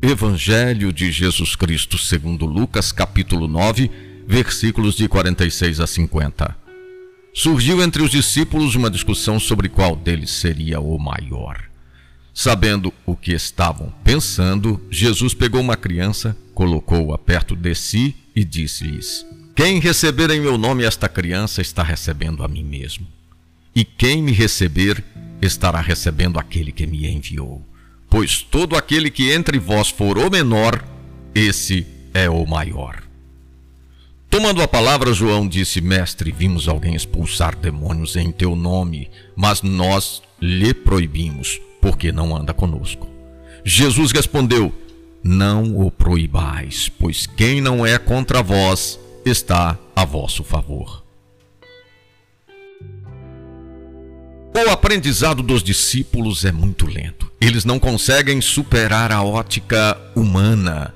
Evangelho de Jesus Cristo segundo Lucas, capítulo 9, versículos de 46 a 50. Surgiu entre os discípulos uma discussão sobre qual deles seria o maior. Sabendo o que estavam pensando, Jesus pegou uma criança, colocou-a perto de si e disse-lhes: Quem receber em meu nome esta criança está recebendo a mim mesmo. E quem me receber estará recebendo aquele que me enviou. Pois todo aquele que entre vós for o menor, esse é o maior. Tomando a palavra, João disse: Mestre, vimos alguém expulsar demônios em teu nome, mas nós lhe proibimos, porque não anda conosco. Jesus respondeu: Não o proibais, pois quem não é contra vós está a vosso favor. O aprendizado dos discípulos é muito lento. Eles não conseguem superar a ótica humana.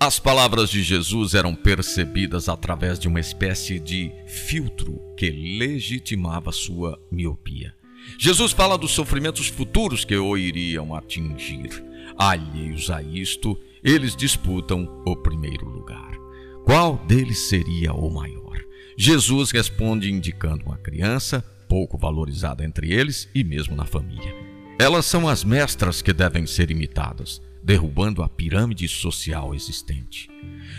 As palavras de Jesus eram percebidas através de uma espécie de filtro que legitimava sua miopia. Jesus fala dos sofrimentos futuros que o iriam atingir. Alheios a isto, eles disputam o primeiro lugar. Qual deles seria o maior? Jesus responde indicando uma criança, pouco valorizada entre eles e mesmo na família. Elas são as mestras que devem ser imitadas, derrubando a pirâmide social existente.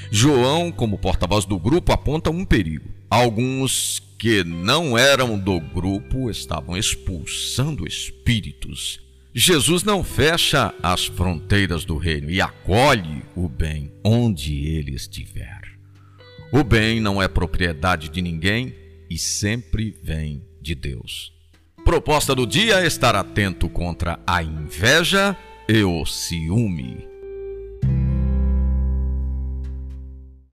João, como porta-voz do grupo, aponta um perigo. Alguns que não eram do grupo estavam expulsando espíritos. Jesus não fecha as fronteiras do reino e acolhe o bem onde ele estiver. O bem não é propriedade de ninguém e sempre vem de Deus. Proposta do dia estar atento contra a inveja e o ciúme.